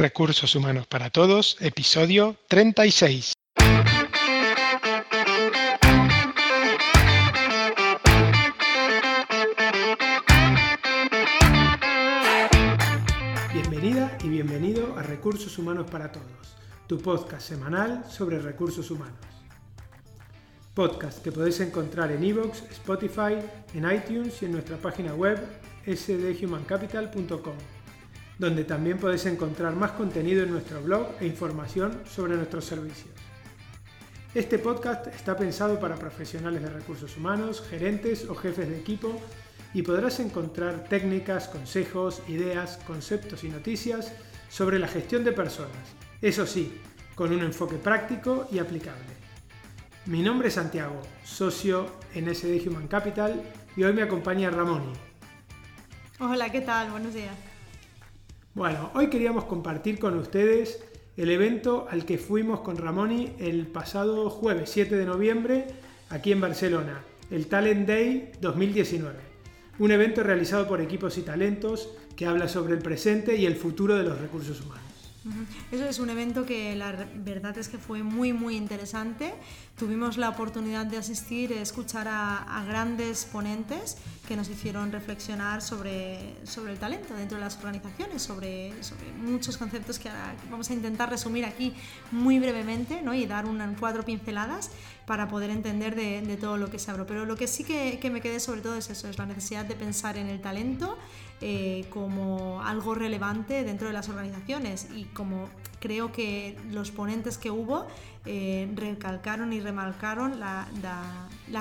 Recursos Humanos para Todos, episodio 36. Bienvenida y bienvenido a Recursos Humanos para Todos, tu podcast semanal sobre recursos humanos. Podcast que podéis encontrar en iVoox, Spotify, en iTunes y en nuestra página web sdhumancapital.com donde también podéis encontrar más contenido en nuestro blog e información sobre nuestros servicios. Este podcast está pensado para profesionales de recursos humanos, gerentes o jefes de equipo y podrás encontrar técnicas, consejos, ideas, conceptos y noticias sobre la gestión de personas, eso sí, con un enfoque práctico y aplicable. Mi nombre es Santiago, socio en SD Human Capital y hoy me acompaña Ramoni. Hola, ¿qué tal? Buenos días. Bueno, hoy queríamos compartir con ustedes el evento al que fuimos con Ramoni el pasado jueves 7 de noviembre aquí en Barcelona, el Talent Day 2019. Un evento realizado por equipos y talentos que habla sobre el presente y el futuro de los recursos humanos. Eso es un evento que la verdad es que fue muy muy interesante. Tuvimos la oportunidad de asistir, escuchar a, grandes ponentes que nos hicieron reflexionar sobre, sobre el talento dentro de las organizaciones, sobre, muchos conceptos que vamos a intentar resumir aquí muy brevemente ¿no? y dar un cuatro pinceladas para poder entender de, todo lo que se habló. Pero lo que sí que, que me quedé sobre todo es eso, es la necesidad de pensar en el talento eh, como algo relevante dentro de las organizaciones y como creo que los ponentes que hubo eh, recalcaron y remarcaron la,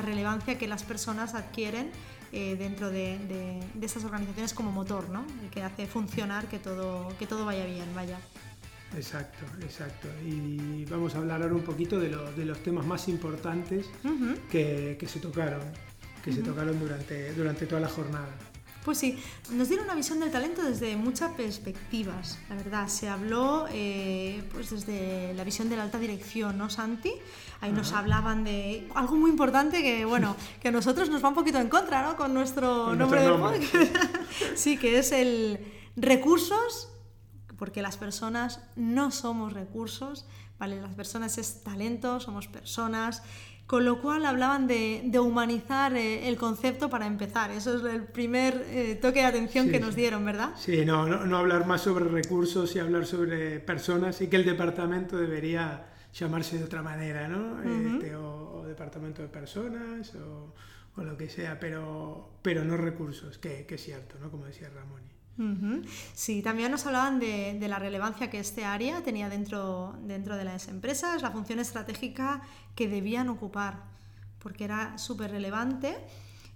relevancia que las personas adquieren eh, dentro de, de, estas organizaciones como motor, ¿no? que hace funcionar que todo, que todo vaya bien, vaya. Exacto, exacto. Y vamos a hablar ahora un poquito de, de los temas más importantes que, que, se tocaron, que se tocaron durante, durante toda la jornada. Pues sí, nos dieron una visión del talento desde muchas perspectivas, la verdad. Se habló eh, pues desde la visión de la alta dirección, ¿no, Santi? Ahí nos hablaban de algo muy importante que, bueno, que a nosotros nos va un poquito en contra, ¿no? Con nuestro nombre del podcast. sí, que es el recursos, porque las personas no somos recursos, ¿vale? Las personas es talento, somos personas con lo cual hablaban de, humanizar eh, el concepto para empezar. Eso es el primer eh, toque de atención que nos dieron, ¿verdad? Sí, no, no, hablar más sobre recursos y hablar sobre personas y que el departamento debería llamarse de otra manera, ¿no? Este, o, departamento de personas o, lo que sea, pero, pero no recursos, que, que es cierto, ¿no? Como decía Ramón. Sí, también nos hablaban de, la relevancia que este área tenía dentro, dentro de las empresas, la función estratégica que debían ocupar, porque era súper relevante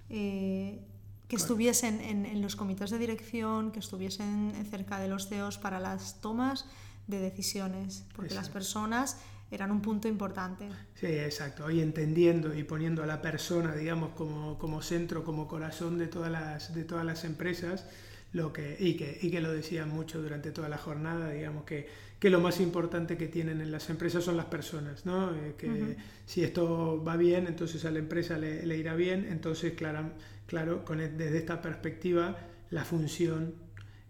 eh, que estuviesen en, los comités de dirección, que estuviesen cerca de los CEOs para las tomas de decisiones, porque las personas eran un punto importante. Sí, exacto. Y entendiendo y poniendo a la persona, digamos, como, como centro, como corazón de todas las, de todas las empresas, lo que, y, que, y que lo decían mucho durante toda la jornada, digamos que, que lo más importante que tienen en las empresas son las personas, ¿no? Eh, que si esto va bien, entonces a la empresa le, le irá bien, entonces claro, claro con, e, desde esta perspectiva la función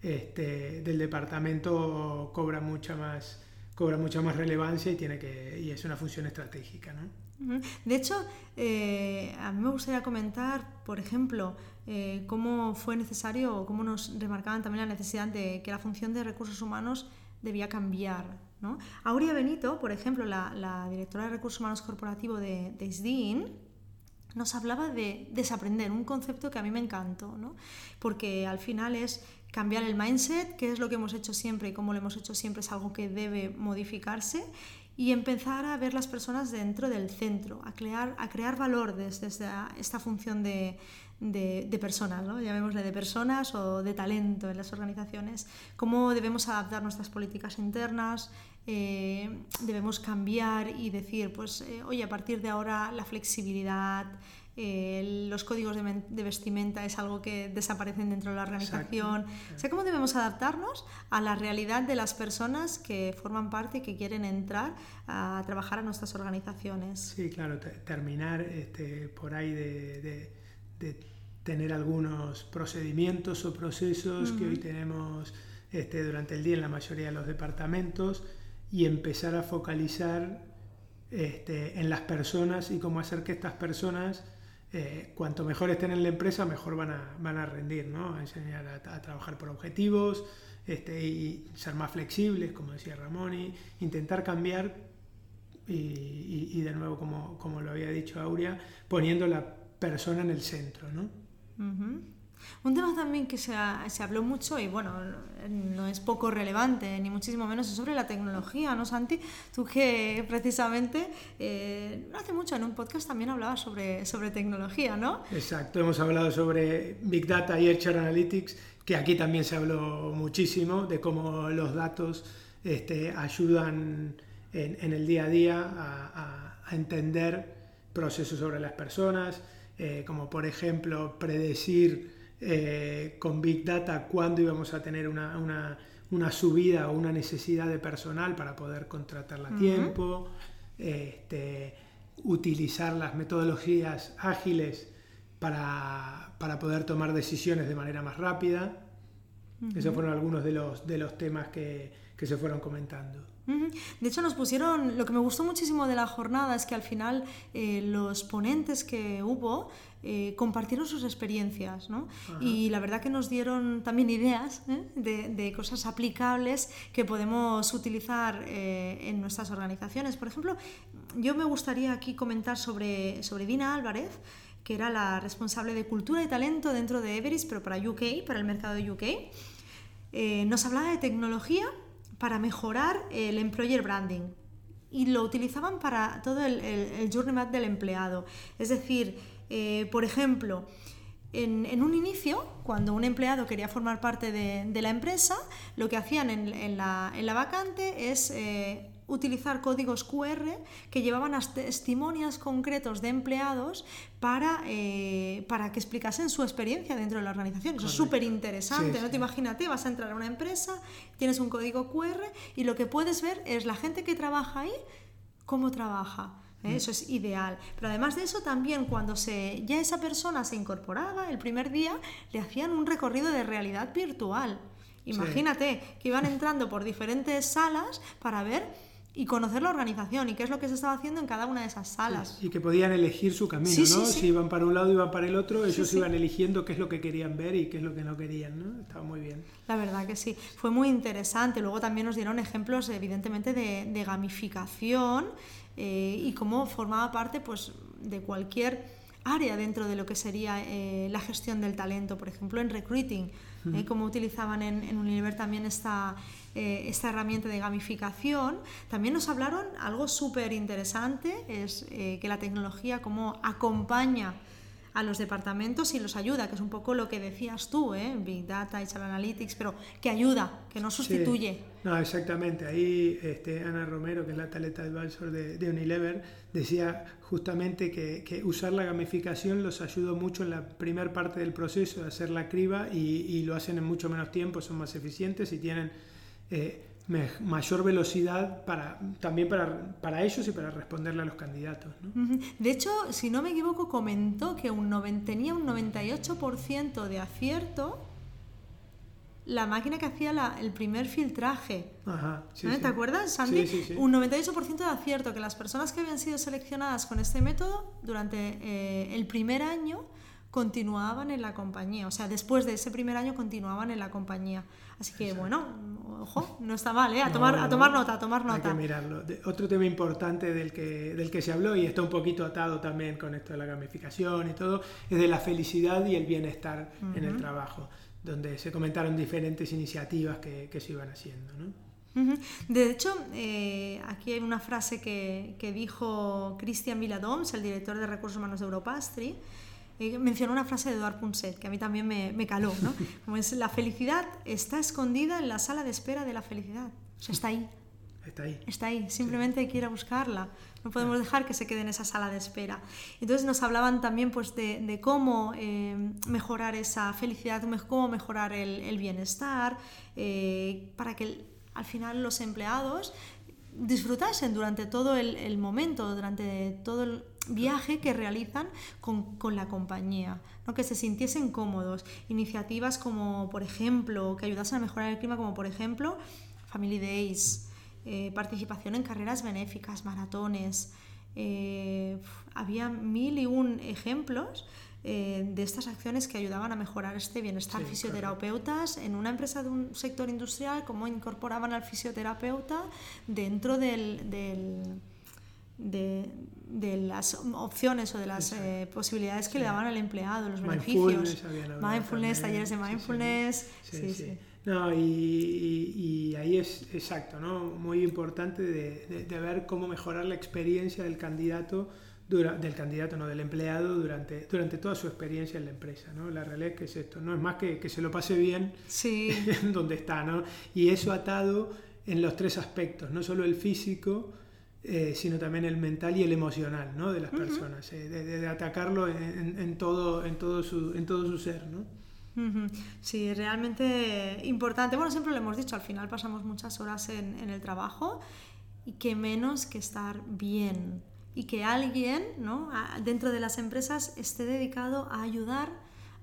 este, del departamento cobra mucha más cobra mucha más relevancia y tiene que y es una función estratégica, ¿no? De hecho, eh, a mí me gustaría comentar, por ejemplo, eh, cómo fue necesario cómo nos remarcaban también la necesidad de que la función de recursos humanos debía cambiar. ¿no? Aurea Benito, por ejemplo, la, directora de recursos humanos corporativo de, de SDIN, nos hablaba de desaprender, un concepto que a mí me encantó, ¿no? porque al final es cambiar el mindset, que es lo que hemos hecho siempre y como lo hemos hecho siempre es algo que debe modificarse y empezar a ver las personas dentro del centro, a crear, a crear valor desde, esta función de, de, personas, ¿no? llamémosle de personas o de talento en las organizaciones, cómo debemos adaptar nuestras políticas internas, eh, debemos cambiar y decir, pues, eh, oye, a partir de ahora la flexibilidad, eh, los códigos de, vestimenta es algo que desaparecen dentro de la organización. O sea, ¿cómo debemos adaptarnos a la realidad de las personas que forman parte y que quieren entrar a trabajar a nuestras organizaciones? Sí, claro, terminar este, por ahí de, tener algunos procedimientos o procesos que hoy tenemos este, durante el día en la mayoría de los departamentos y empezar a focalizar este, en las personas y cómo hacer que estas personas, eh, cuanto mejor estén en la empresa, mejor van a, van a rendir, ¿no? a enseñar a, trabajar por objetivos este, y ser más flexibles, como decía Ramón, y intentar cambiar y, de nuevo, como, como, lo había dicho Aurea, poniendo la persona en el centro. ¿no? Un tema también que se, se, habló mucho y bueno, no es poco relevante, ni muchísimo menos, es sobre la tecnología, ¿no, Santi? Tú que precisamente eh, hace mucho en un podcast también hablabas sobre, sobre tecnología, ¿no? Exacto, hemos hablado sobre Big Data y Edge Analytics, que aquí también se habló muchísimo de cómo los datos este, ayudan en, el día a día a, entender procesos sobre las personas, eh, como por ejemplo predecir eh, con Big Data cuándo íbamos a tener una, subida o una necesidad de personal para poder contratarla a tiempo, este, utilizar las metodologías ágiles para, poder tomar decisiones de manera más rápida. Esos fueron algunos de los, de los temas que se fueron comentando. De hecho, nos pusieron, lo que me gustó muchísimo de la jornada es que al final eh, los ponentes que hubo eh, compartieron sus experiencias, ¿no? Y la verdad que nos dieron también ideas ¿eh? de, cosas aplicables que podemos utilizar en nuestras organizaciones. Por ejemplo, yo me gustaría aquí comentar sobre, sobre Dina Álvarez, que era la responsable de cultura y talento dentro de Everest, pero para UK, para el mercado de UK. nos hablaba de tecnología para mejorar el employer branding y lo utilizaban para todo el, el, journey map del empleado. Es decir, eh, por ejemplo, en, un inicio, cuando un empleado quería formar parte de, la empresa, lo que hacían en, la, vacante es eh, utilizar códigos QR que llevaban a testimonios concretos de empleados para, eh, para que explicasen su experiencia dentro de la organización. Eso es súper interesante, ¿no? Te imagínate, vas a entrar a una empresa, tienes un código QR y lo que puedes ver es la gente que trabaja ahí, cómo trabaja. ¿eh? Mm. Eso es ideal. Pero además de eso, también cuando se, ya esa persona se incorporaba, el primer día, le hacían un recorrido de realidad virtual. Imagínate que iban entrando por diferentes salas para ver y conocer la organización y qué es lo que se estaba haciendo en cada una de esas salas. y que podían elegir su camino, ¿no? Si iban para un lado, iban para el otro, ellos iban eligiendo qué es lo que querían ver y qué es lo que no querían, ¿no? Estaba muy bien. La verdad que sí, fue muy interesante. Luego también nos dieron ejemplos, evidentemente, de, gamificación eh, y cómo formaba parte pues, de cualquier área dentro de lo que sería eh, la gestión del talento, por ejemplo, en recruiting, eh, cómo utilizaban en, en Unilever también esta eh, esta herramienta de gamificación. También nos hablaron algo súper interesante, es eh, que la tecnología como acompaña a los departamentos y los ayuda, que es un poco lo que decías tú, ¿eh? Big Data, HR Analytics, pero que ayuda, que no sustituye. No, exactamente. Ahí este, Ana Romero, que es la taleta advisor de, de Unilever, decía justamente que, usar la gamificación los ayudó mucho en la primera parte del proceso de hacer la criba y, y lo hacen en mucho menos tiempo, son más eficientes y tienen eh, mayor velocidad para, también para, para, ellos y para responderle a los candidatos. De hecho, si no me equivoco, comentó que un tenía un 98% de acierto la máquina que hacía el primer filtraje. ¿Eh? ¿Te acuerdas, Sandy? un 98% de acierto, que las personas que habían sido seleccionadas con este método durante eh, el primer año continuaban en la compañía. O sea, después de ese primer año continuaban en la compañía. Así que, bueno, ojo, no está mal, ¿eh? A, tomar, a tomar nota, a tomar nota. Hay que mirarlo. Otro tema importante del que, del que se habló, y está un poquito atado también con esto de la gamificación y todo, es de la felicidad y el bienestar en el trabajo, donde se comentaron diferentes iniciativas que, que se iban haciendo, ¿no? De hecho, eh, aquí hay una frase que, que dijo Christian Viladoms, el director de Recursos Humanos de Europastri, eh, mencionó una frase de Eduard Punset que a mí también me, me caló, ¿no? Como es, la felicidad está escondida en la sala de espera de la felicidad. O sea, está ahí. Está ahí. Está ahí, simplemente hay que ir a buscarla. No podemos dejar que se quede en esa sala de espera. Entonces nos hablaban también pues, de, de cómo eh, mejorar esa felicidad, cómo mejorar el, el bienestar, eh, para que al final los empleados disfrutasen durante todo el, momento, durante todo el viaje que realizan con, la compañía, ¿no? que se sintiesen cómodos. Iniciativas como, por ejemplo, que ayudasen a mejorar el clima, como por ejemplo, Family Days, eh, participación en carreras benéficas, maratones. Eh, había mil y un ejemplos eh, de estas acciones que ayudaban a mejorar este bienestar. Fisioterapeutas en una empresa de un sector industrial, cómo incorporaban al fisioterapeuta dentro del, de, las opciones o de las eh, posibilidades que le daban al empleado, los beneficios. Mindfulness, talleres de mindfulness. Sí, No, y, ahí es exacto, ¿no? Muy importante de, de ver cómo mejorar la experiencia del candidato del candidato, no del empleado, durante, durante toda su experiencia en la empresa. ¿no? La realidad es que es esto, no es más que, que se lo pase bien sí. en donde está. ¿no? Y eso atado en los tres aspectos, no solo el físico, eh, sino también el mental y el emocional ¿no? de las personas, eh, de, atacarlo en, en, todo, en, todo su, en todo su ser. ¿no? Sí, realmente importante. Bueno, siempre lo hemos dicho, al final pasamos muchas horas en, en el trabajo y que menos que estar bien y que alguien ¿no? dentro de las empresas esté dedicado a ayudar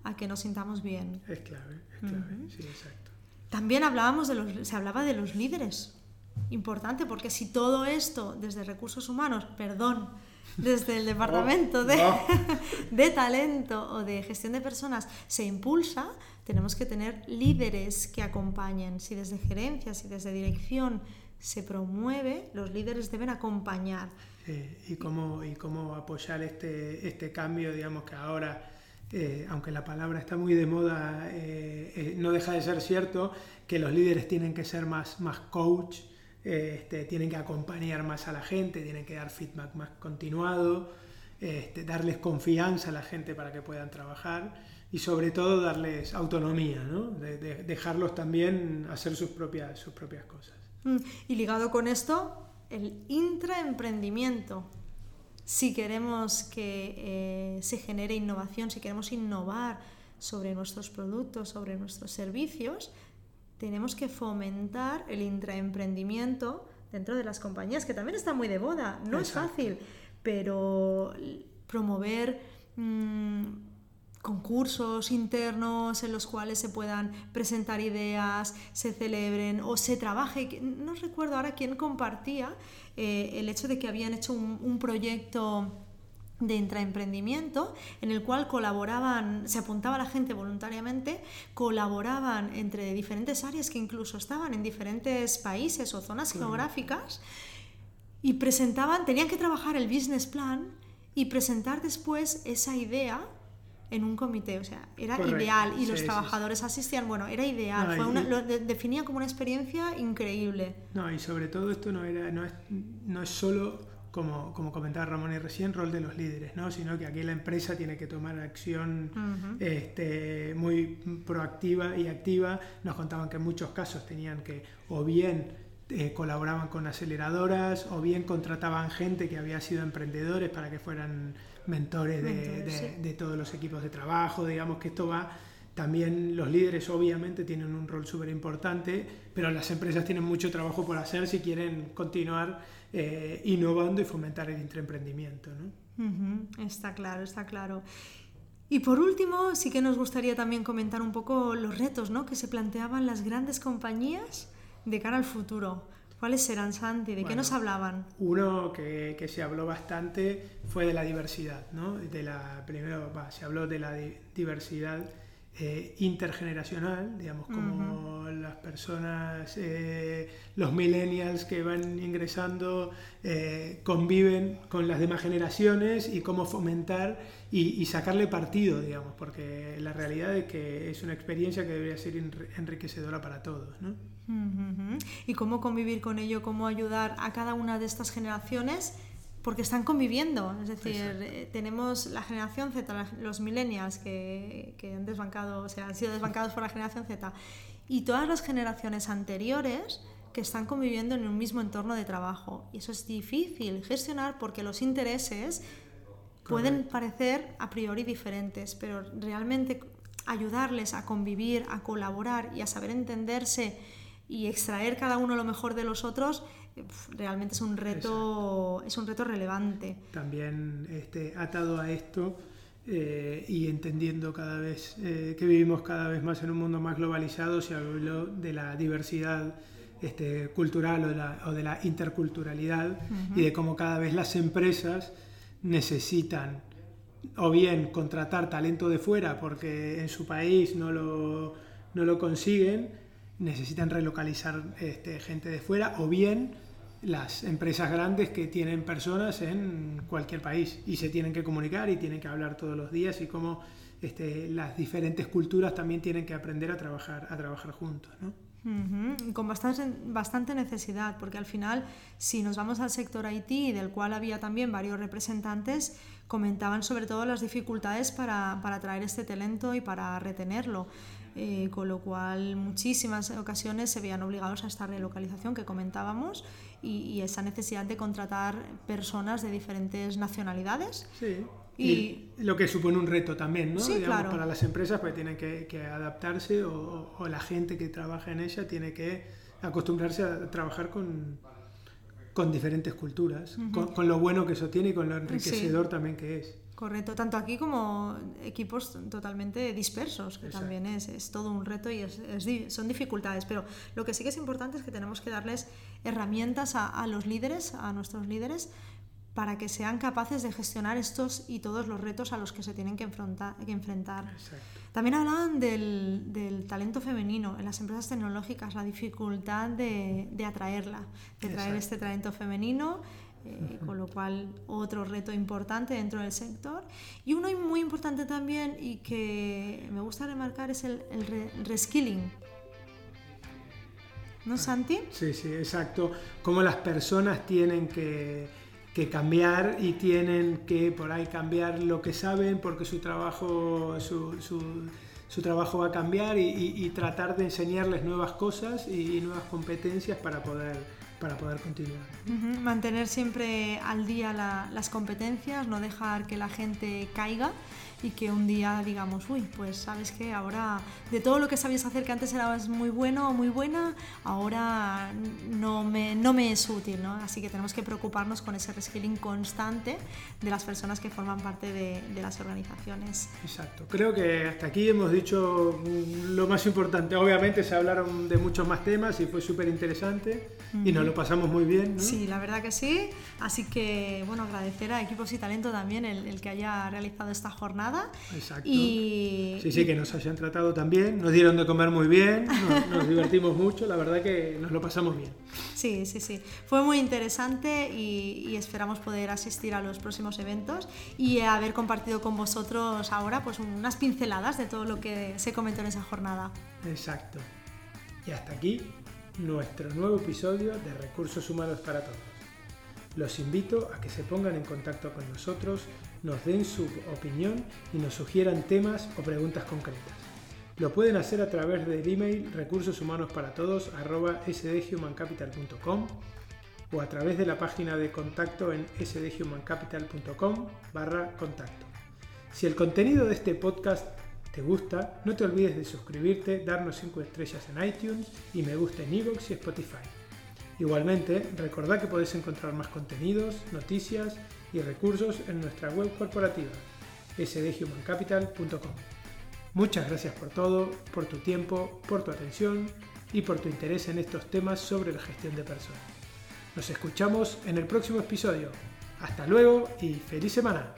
a que nos sintamos bien. Es clave, es clave, sí, exacto. También hablábamos de los, se hablaba de los líderes. Importante, porque si todo esto desde recursos humanos, perdón, desde el departamento de, de talento o de gestión de personas se impulsa, tenemos que tener líderes que acompañen. Si desde gerencia, si desde dirección se promueve, los líderes deben acompañar eh, y, cómo, y cómo apoyar este, este cambio, digamos que ahora, eh, aunque la palabra está muy de moda, eh, no deja de ser cierto que los líderes tienen que ser más, más coach, este, tienen que acompañar más a la gente, tienen que dar feedback más continuado, este, darles confianza a la gente para que puedan trabajar y sobre todo darles autonomía, ¿no? dejarlos también hacer sus propias, sus propias cosas. Mm, y ligado con esto, el intraemprendimiento. Si queremos que eh, se genere innovación, si queremos innovar sobre nuestros productos, sobre nuestros servicios, tenemos que fomentar el intraemprendimiento dentro de las compañías, que también está muy de moda. No es fácil, pero promover mm, concursos internos en los cuales se puedan presentar ideas, se celebren o se trabaje. No recuerdo ahora quién compartía eh, el hecho de que habían hecho un, proyecto de intraemprendimiento en el cual colaboraban, se apuntaba la gente voluntariamente, colaboraban entre diferentes áreas que incluso estaban en diferentes países o zonas geográficas y presentaban, tenían que trabajar el business plan y presentar después esa idea en un comité, o sea, era ideal y los trabajadores asistían, bueno, era ideal, lo definía como una experiencia increíble. No, y sobre todo esto no, era, no, es, no es solo, como, como comentaba Ramón y recién, rol de los líderes, ¿no? sino que aquí la empresa tiene que tomar acción este, muy proactiva y activa. Nos contaban que en muchos casos tenían que o bien eh, colaboraban con aceleradoras o bien contrataban gente que había sido emprendedores para que fueran mentores de, todos los equipos de trabajo, digamos que esto va, también los líderes obviamente tienen un rol súper importante, pero las empresas tienen mucho trabajo por hacer si quieren continuar eh, innovando y fomentar el intraemprendimiento. Está claro, está claro. Y por último, sí que nos gustaría también comentar un poco los retos ¿no? que se planteaban las grandes compañías de cara al futuro. ¿Cuáles serán, Santi? ¿De qué nos hablaban? Uno que, que, se habló bastante fue de la diversidad, ¿no? De la, primero se habló de la diversidad eh, intergeneracional, digamos, como las personas, eh, los millennials que van ingresando eh, conviven con las demás generaciones y cómo fomentar y, sacarle partido, digamos, porque la realidad es que es una experiencia que debería ser enriquecedora para todos, ¿no? Y cómo convivir con ello, cómo ayudar a cada una de estas generaciones, porque están conviviendo. Es decir, eh, tenemos la generación Z, los millennials que, han desbancado, o sea, han sido desbancados por la generación Z, y todas las generaciones anteriores que están conviviendo en un mismo entorno de trabajo. Y eso es difícil gestionar porque los intereses pueden parecer a priori diferentes, pero realmente ayudarles a convivir, a colaborar y a saber entenderse y extraer cada uno lo mejor de los otros realmente es un reto es un reto relevante. También este, atado a esto eh, y entendiendo cada vez eh, que vivimos cada vez más en un mundo más globalizado se habló de la diversidad este, cultural o de la, interculturalidad y de cómo cada vez las empresas necesitan o bien contratar talento de fuera porque en su país no lo, no lo consiguen, necesitan relocalizar este, gente de fuera o bien las empresas grandes que tienen personas en cualquier país y se tienen que comunicar y tienen que hablar todos los días y cómo este, las diferentes culturas también tienen que aprender a trabajar, a trabajar juntos. Con bastante, bastante necesidad, porque al final, si nos vamos al sector IT, del cual había también varios representantes, comentaban sobre todo las dificultades para, para atraer este talento y para retenerlo. Eh, con lo cual muchísimas ocasiones se veían obligados a esta relocalización que comentábamos y, esa necesidad de contratar personas de diferentes nacionalidades. Sí. Y, lo que supone un reto también, ¿no? Sí, claro. Para las empresas pues tienen que, adaptarse o, la gente que trabaja en ella tiene que acostumbrarse a trabajar con, con diferentes culturas, con, lo bueno que eso tiene y con lo enriquecedor también que es. Correcto, tanto aquí como equipos totalmente dispersos, que también es, es, todo un reto y es, son dificultades. Pero lo que sí que es importante es que tenemos que darles herramientas a, a los líderes, a nuestros líderes, para que sean capaces de gestionar estos y todos los retos a los que se tienen que, enfrentar. Que enfrentar. También hablaban del, del, talento femenino en las empresas tecnológicas, la dificultad de, de atraerla, de traer este talento femenino eh, con lo cual otro reto importante dentro del sector. Y uno muy importante también y que me gusta remarcar es el, el reskilling. ¿No, Santi? Sí, sí, exacto. Cómo las personas tienen que, que, cambiar y tienen que por ahí cambiar lo que saben porque su trabajo, su, su, trabajo va a cambiar y, tratar de enseñarles nuevas cosas y nuevas competencias para poder para poder continuar. Mantener siempre al día las competencias, no dejar que la gente caiga y que un día digamos, uy, pues sabes que ahora de todo lo que sabías hacer que antes eras muy bueno o muy buena, ahora no me, no me es útil, ¿no? Así que tenemos que preocuparnos con ese reskilling constante de las personas que forman parte de, de las organizaciones. Exacto, creo que hasta aquí hemos dicho lo más importante. Obviamente se hablaron de muchos más temas y fue súper interesante y nos lo pasamos muy bien. ¿no? Sí, la verdad que sí. Así que, bueno, agradecer a Equipos y Talento también el, el que haya realizado esta jornada Exacto. Y, sí, sí, que nos hayan tratado también, nos dieron de comer muy bien, nos, divertimos mucho, la verdad que nos lo pasamos bien. Sí, sí, sí. Fue muy interesante y, esperamos poder asistir a los próximos eventos y haber compartido con vosotros ahora pues unas pinceladas de todo lo que se comentó en esa jornada. Exacto. Y hasta aquí nuestro nuevo episodio de Recursos Humanos para Todos. Los invito a que se pongan en contacto con nosotros nos den su opinión y nos sugieran temas o preguntas concretas. Lo pueden hacer a través del email recursoshumanosparatodos.sdhumancapital.com o a través de la página de contacto en sdhumancapital.com barra contacto. Si el contenido de este podcast te gusta, no te olvides de suscribirte, darnos 5 estrellas en iTunes y me gusta en iVoox y Spotify. Igualmente, recordad que podéis encontrar más contenidos, noticias y recursos en nuestra web corporativa sdhumancapital.com. Muchas gracias por todo, por tu tiempo, por tu atención y por tu interés en estos temas sobre la gestión de personas. Nos escuchamos en el próximo episodio. Hasta luego y feliz semana.